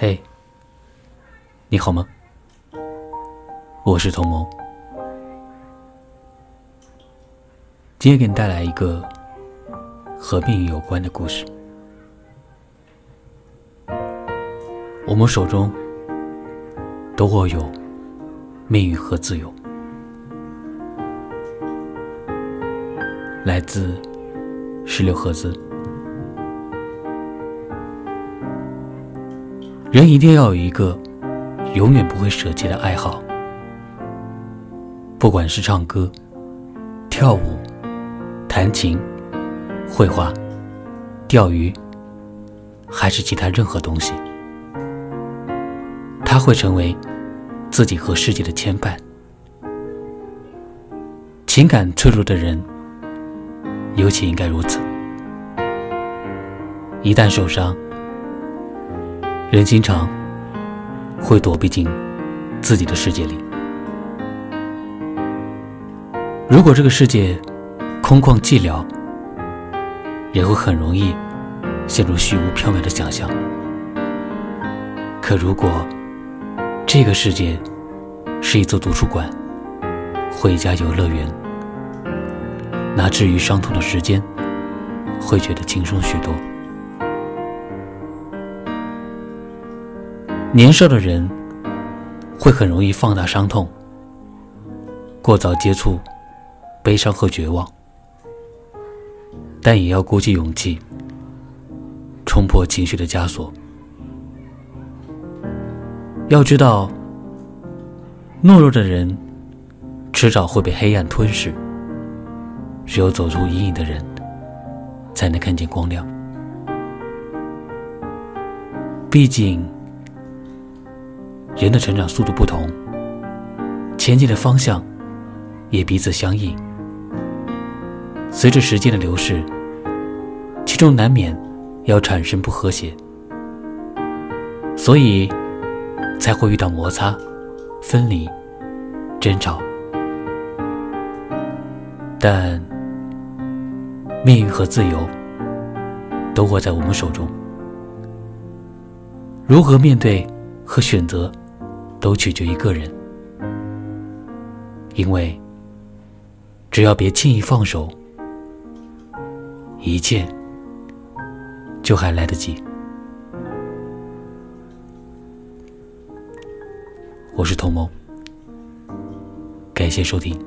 嘿，你好吗？我是童萌，今天给你带来一个和命运有关的故事。我们手中都握有命运和自由，来自十六赫兹。人一定要有一个永远不会舍弃的爱好，不管是唱歌、跳舞、弹琴、绘画、钓鱼，还是其他任何东西，它会成为自己和世界的牵绊。情感脆弱的人，尤其应该如此。一旦受伤，人经常会躲避进自己的世界里。如果这个世界空旷寂寥，人会很容易陷入虚无缥缈的想象。可如果这个世界是一座图书馆或一家游乐园，那治愈伤痛的时间会觉得轻松许多。年少的人会很容易放大伤痛，过早接触悲伤和绝望，但也要鼓起勇气冲破情绪的枷锁。要知道，懦弱的人迟早会被黑暗吞噬，只有走出阴影的人才能看见光亮。毕竟。人的成长速度不同，前进的方向也彼此相应。随着时间的流逝，其中难免要产生不和谐，所以才会遇到摩擦、分离、争吵。但命运和自由都握在我们手中，如何面对和选择？都取决于个人，因为只要别轻易放手，一切就还来得及。我是童谋，感谢收听。